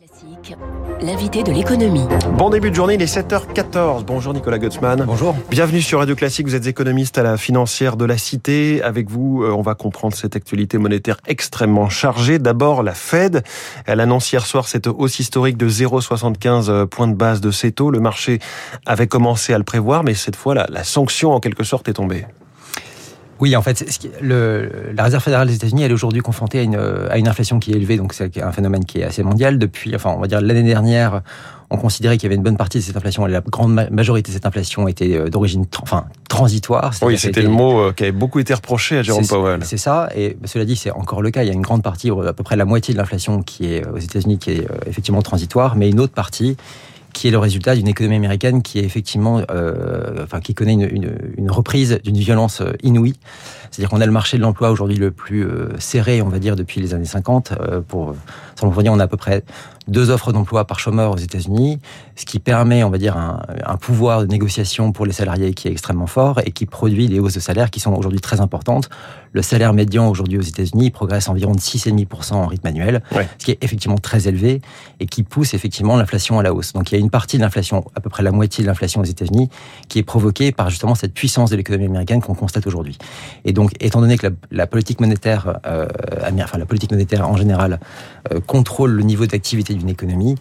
Classique, l'invité de l'économie. Bon début de journée, il est 7h14. Bonjour Nicolas Gutzmann. Bonjour. Bienvenue sur Radio Classique, vous êtes économiste à la financière de la Cité. Avec vous, euh, on va comprendre cette actualité monétaire extrêmement chargée. D'abord, la Fed. Elle annonce hier soir cette hausse historique de 0,75 points de base de ses taux. Le marché avait commencé à le prévoir, mais cette fois, la, la sanction en quelque sorte est tombée. Oui, en fait, le, la Réserve fédérale des États-Unis, elle est aujourd'hui confrontée à une, à une inflation qui est élevée, donc c'est un phénomène qui est assez mondial. Depuis, enfin, on va dire l'année dernière, on considérait qu'il y avait une bonne partie de cette inflation, et la grande majorité de cette inflation était euh, d'origine, enfin, transitoire. Oui, c'était le mot euh, qui avait beaucoup été reproché à Jérôme Powell. C'est ça, et cela dit, c'est encore le cas. Il y a une grande partie, à peu près la moitié de l'inflation qui est aux États-Unis, qui est euh, effectivement transitoire, mais une autre partie qui est le résultat d'une économie américaine qui est effectivement, euh, enfin, qui connaît une, une, une reprise d'une violence inouïe. C'est-à-dire qu'on a le marché de l'emploi aujourd'hui le plus euh, serré, on va dire, depuis les années 50. Euh, pour, dire, on a à peu près deux offres d'emploi par chômeur aux États-Unis, ce qui permet, on va dire, un, un, pouvoir de négociation pour les salariés qui est extrêmement fort et qui produit des hausses de salaire qui sont aujourd'hui très importantes. Le salaire médian aujourd'hui aux États-Unis progresse environ de 6,5% en rythme annuel, ouais. ce qui est effectivement très élevé et qui pousse effectivement l'inflation à la hausse. Donc il y a une partie de l'inflation, à peu près la moitié de l'inflation aux États-Unis, qui est provoquée par justement cette puissance de l'économie américaine qu'on constate aujourd'hui. Et donc, étant donné que la, la politique monétaire, euh, enfin la politique monétaire en général, euh, contrôle le niveau d'activité d'une économie,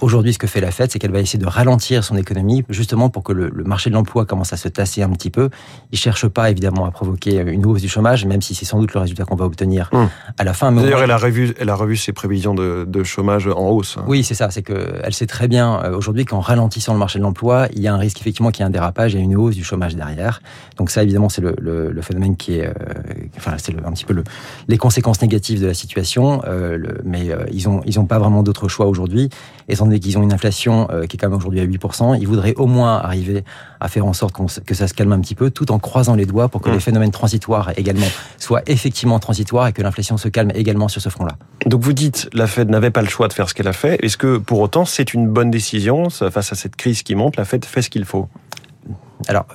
Aujourd'hui, ce que fait la Fed, c'est qu'elle va essayer de ralentir son économie, justement pour que le, le marché de l'emploi commence à se tasser un petit peu. Il cherche pas évidemment à provoquer une hausse du chômage, même si c'est sans doute le résultat qu'on va obtenir mmh. à la fin. D'ailleurs, elle a revu, elle a revu ses prévisions de, de chômage en hausse. Oui, c'est ça. C'est que elle sait très bien euh, aujourd'hui qu'en ralentissant le marché de l'emploi, il y a un risque effectivement qu'il y ait un dérapage et une hausse du chômage derrière. Donc ça, évidemment, c'est le, le, le, phénomène qui est, euh, enfin, c'est un petit peu le, les conséquences négatives de la situation. Euh, mais euh, ils ont, ils ont pas vraiment d'autre choix aujourd'hui, donné qu'ils ont une inflation euh, qui est quand même aujourd'hui à 8%, ils voudraient au moins arriver à faire en sorte que ça se calme un petit peu, tout en croisant les doigts pour que mmh. les phénomènes transitoires également soient effectivement transitoires et que l'inflation se calme également sur ce front-là. Donc vous dites, la Fed n'avait pas le choix de faire ce qu'elle a fait. Est-ce que pour autant c'est une bonne décision face à cette crise qui monte La Fed fait ce qu'il faut? Alors,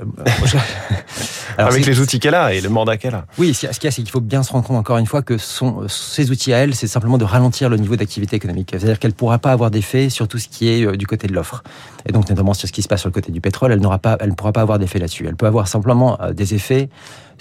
je... Alors avec les outils qu'elle a et le mandat qu'elle a. Oui, ce qu'il y a, c'est qu'il faut bien se rendre compte encore une fois que son, ces outils à elle, c'est simplement de ralentir le niveau d'activité économique. C'est-à-dire qu'elle ne pourra pas avoir d'effet sur tout ce qui est du côté de l'offre. Et donc notamment sur ce qui se passe sur le côté du pétrole, elle n'aura pas, elle ne pourra pas avoir d'effet là-dessus. Elle peut avoir simplement des effets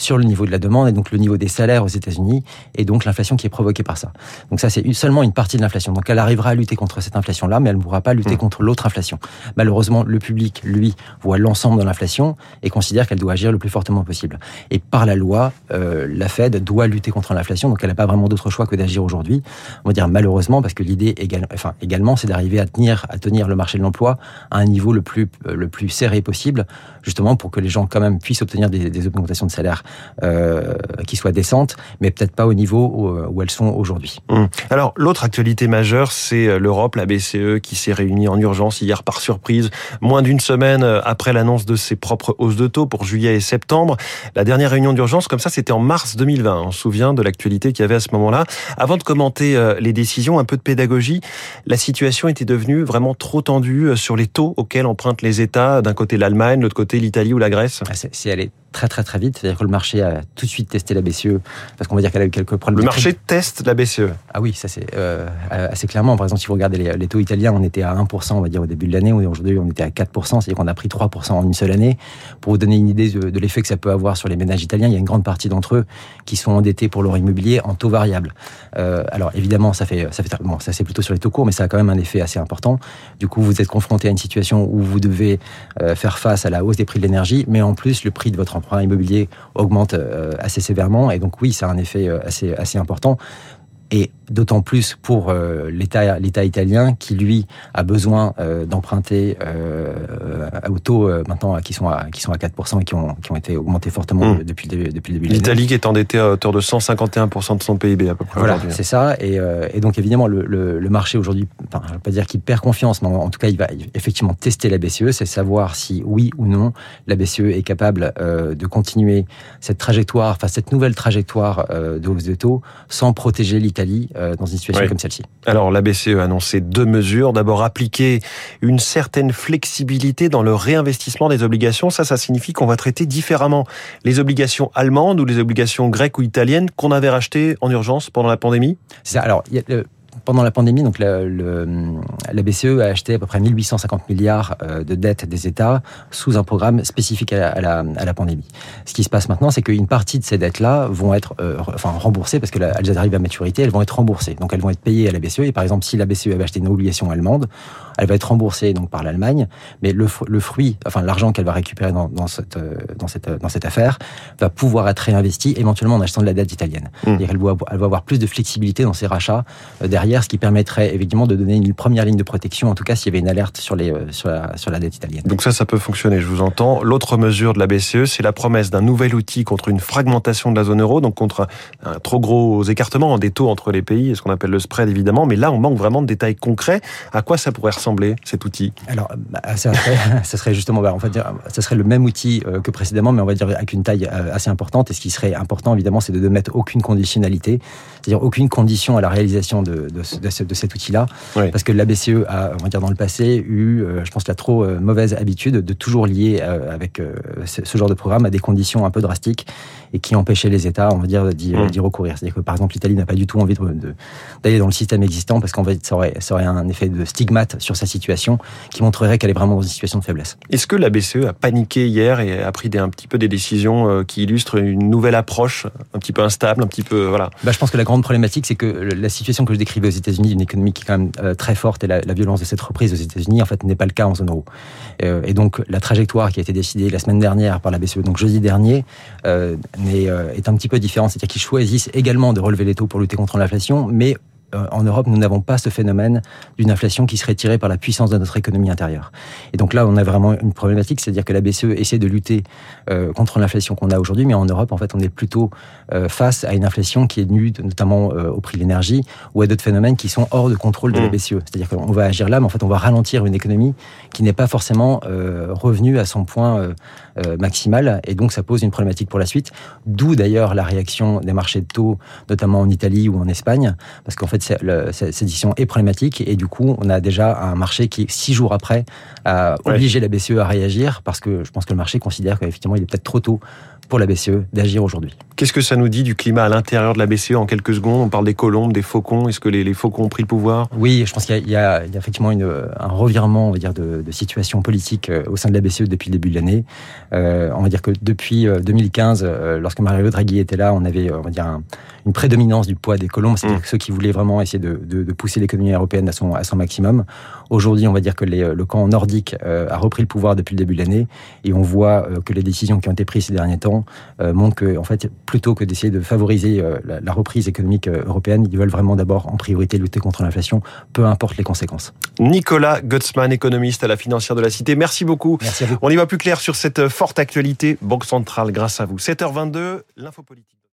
sur le niveau de la demande et donc le niveau des salaires aux États-Unis et donc l'inflation qui est provoquée par ça. Donc ça c'est seulement une partie de l'inflation. Donc elle arrivera à lutter contre cette inflation-là, mais elle ne pourra pas lutter mmh. contre l'autre inflation. Malheureusement, le public, lui, voit l'ensemble de l'inflation et considère qu'elle doit agir le plus fortement possible. Et par la loi, euh, la Fed doit lutter contre l'inflation, donc elle n'a pas vraiment d'autre choix que d'agir aujourd'hui. On va dire malheureusement parce que l'idée enfin, également, c'est d'arriver à tenir, à tenir le marché de l'emploi à un niveau le plus le plus serré possible, justement pour que les gens quand même puissent obtenir des, augmentations de salaire euh, qui soient décentes, mais peut-être pas au niveau où, où elles sont aujourd'hui. Mmh. Alors l'autre actualité majeure, c'est l'Europe, la BCE, qui s'est réunie en urgence hier par surprise, moins d'une semaine après l'annonce de ses propres hausses de taux pour juillet et septembre. La dernière réunion d'urgence, comme ça, c'était en mars 2020. On se souvient de l'actualité qu'il y avait à ce moment-là. Avant de commenter les décisions, un peu de pédagogie. La situation était devenue vraiment trop tendue sur les taux auxquels empruntent les États. D'un côté l'Allemagne, de l'autre côté l'Italie ou la Grèce. C'est allé très très très vite. C'est-à-dire que le marché a tout de suite testé la BCE parce qu'on va dire qu'elle a eu quelques problèmes. Le marché teste la BCE. Ah oui, ça c'est euh, assez clairement. Par exemple, si vous regardez les, les, taux italiens, on était à 1%, on va dire au début de l'année. Aujourd'hui, on était à 4%, c'est-à-dire qu'on a pris 3% en une seule année. Pour vous donner une idée de, de l'effet que ça peut avoir sur les ménages italiens, il y a une grande partie d'entre eux qui sont endettés pour leur immobilier en taux variable. Euh, alors évidemment, ça fait ça fait bon, ça c'est plutôt sur les taux courts, mais ça a quand même un effet assez important. Du coup, vous êtes confronté à une situation où vous devez euh, faire face à la hausse des prix de l'énergie, mais en plus le prix de votre emprunt immobilier augmente assez sévèrement. Et donc oui, ça a un effet assez, assez important et d'autant plus pour euh, l'État l'État italien qui lui a besoin euh, d'emprunter euh, au taux euh, maintenant qui sont à qui sont à 4 et qui ont qui ont été augmentés fortement mmh. depuis le début depuis le début L'Italie qui est endettée à hauteur de 151% de son PIB à peu près voilà c'est ça. Et, et, donc évidemment le, le, le marché aujourd'hui enfin je vais pas dire qu'il perd confiance mais en, en, tout cas il va effectivement tester la BCE c'est savoir si oui ou non la BCE est capable de continuer cette trajectoire enfin cette nouvelle trajectoire de hausse de taux sans protéger l'Italie dans une situation oui. comme celle-ci. Alors la BCE a annoncé deux mesures. D'abord appliquer une certaine flexibilité dans le réinvestissement des obligations. Ça, ça signifie qu'on va traiter différemment les obligations allemandes ou les obligations grecques ou italiennes qu'on avait rachetées en urgence pendant la pandémie. C'est ça. Alors y a le pendant la pandémie, donc la, la, BCE a acheté à peu près 1850 milliards euh, de dettes des États sous un programme spécifique à la, à la, pandémie. Ce qui se passe maintenant, c'est qu'une partie de ces dettes-là vont être euh, enfin, remboursées parce qu'elles arrivent à maturité, elles vont être remboursées. Donc elles vont être payées à la BCE. Et par exemple, si la BCE avait acheté une obligation allemande, elle va être remboursée donc par l'Allemagne, mais le, le, fruit, enfin l'argent qu'elle va récupérer dans, dans, cette, euh, dans, cette, dans cette affaire, va pouvoir être réinvesti éventuellement en achetant de la dette italienne. Mmh. Elle, va, elle va avoir plus de flexibilité dans ses rachats derrière, ce qui permettrait évidemment de donner une première ligne de protection, en tout cas s'il y avait une alerte sur, les, euh, sur, la, sur la dette italienne. Donc ça, ça peut fonctionner, je vous entends. L'autre mesure de la BCE, c'est la promesse d'un nouvel outil contre une fragmentation de la zone euro, donc contre un, trop gros écartement des taux entre les pays, ce qu'on appelle le spread évidemment, mais là on manque vraiment de détails concrets. À quoi ça pourrait ressembler cet outil? Alors, bah, ça, serait, ça serait justement, bah, on va dire, ça serait le même outil euh, que précédemment, mais on va dire avec une taille euh, assez importante. Et ce qui serait important, évidemment, c'est de ne mettre aucune conditionnalité, c'est-à-dire aucune condition à la réalisation de, de, de, de cet outil-là, parce que la BCE a, on va dire dans le passé, eu, euh, je pense, la trop euh, mauvaise habitude de toujours lier euh, avec ce genre de programme à des conditions un peu drastiques et qui empêchaient les États, on va dire, d'y mmh. recourir. C'est-à-dire que par exemple, l'Italie n'a pas du tout envie d'aller dans le système existant parce qu'en fait, ça aurait, ça aurait un effet de stigmate sur sa situation qui montrerait qu'elle est vraiment dans une situation de faiblesse. Est-ce que la BCE a paniqué hier et a pris des, un petit peu des décisions qui illustrent une nouvelle approche, un petit peu instable, un petit peu voilà. Bah, je pense que la grande problématique, c'est que la situation que je décrivais aux États-Unis, une économie qui est quand même euh, très forte et la, violence de cette reprise aux États-Unis, en fait, n'est pas le cas en zone euro. Euh, et donc, la trajectoire qui a été décidée la semaine dernière par la BCE, donc jeudi dernier, euh, est, un petit peu différente. C'est-à-dire qu'ils choisissent également de relever les taux pour lutter contre l'inflation, mais euh, en Europe, nous n'avons pas ce phénomène d'une inflation qui serait tirée par la puissance de notre économie intérieure. Et donc là, on a vraiment une problématique, c'est-à-dire que la BCE essaie de lutter euh, contre l'inflation qu'on a aujourd'hui, mais en Europe, en fait, on est plutôt euh, face à une inflation qui est nue notamment au prix de l'énergie ou à d'autres phénomènes qui sont hors de contrôle de la mmh. BCE. C'est-à-dire qu'on va agir là, mais en fait, on va ralentir une économie qui n'est pas forcément revenue à son point maximal, et donc ça pose une problématique pour la suite. D'où d'ailleurs la réaction des marchés de taux, notamment en Italie ou en Espagne, parce qu'en fait cette, décision est problématique et du coup, on a déjà un marché qui, six jours après, a obligé la BCE à réagir parce que je pense que le marché considère qu'effectivement, il est peut-être trop tôt pour la BCE d'agir aujourd'hui. Qu'est-ce que ça nous dit du climat à l'intérieur de la BCE en quelques secondes? On parle des colombes, des faucons. Est-ce que les, faucons ont pris le pouvoir? Oui, je pense qu'il y, a effectivement une, un revirement, on va dire, de, situation politique euh, au sein de la BCE depuis le début de l'année. Euh, on va dire que depuis 2015, euh, lorsque Mario Draghi était là, on avait, on va dire, une prédominance du poids des colombes, c'est-à-dire mmh. ceux qui voulaient vraiment essayer de, de, pousser l'économie européenne à son, à son maximum. Aujourd'hui, on va dire que les, le camp nordique a repris le pouvoir depuis le début de l'année et on voit que les décisions qui ont été prises ces derniers temps euh, montre que, en fait, plutôt que d'essayer de favoriser euh, la, reprise économique euh, européenne, ils veulent vraiment d'abord, en priorité, lutter contre l'inflation, peu importe les conséquences. Nicolas Gutzmann, économiste à la financière de la Cité. Merci beaucoup. Merci à vous. On y va plus clair sur cette forte actualité. Banque centrale, grâce à vous. 7h22, l'info politique.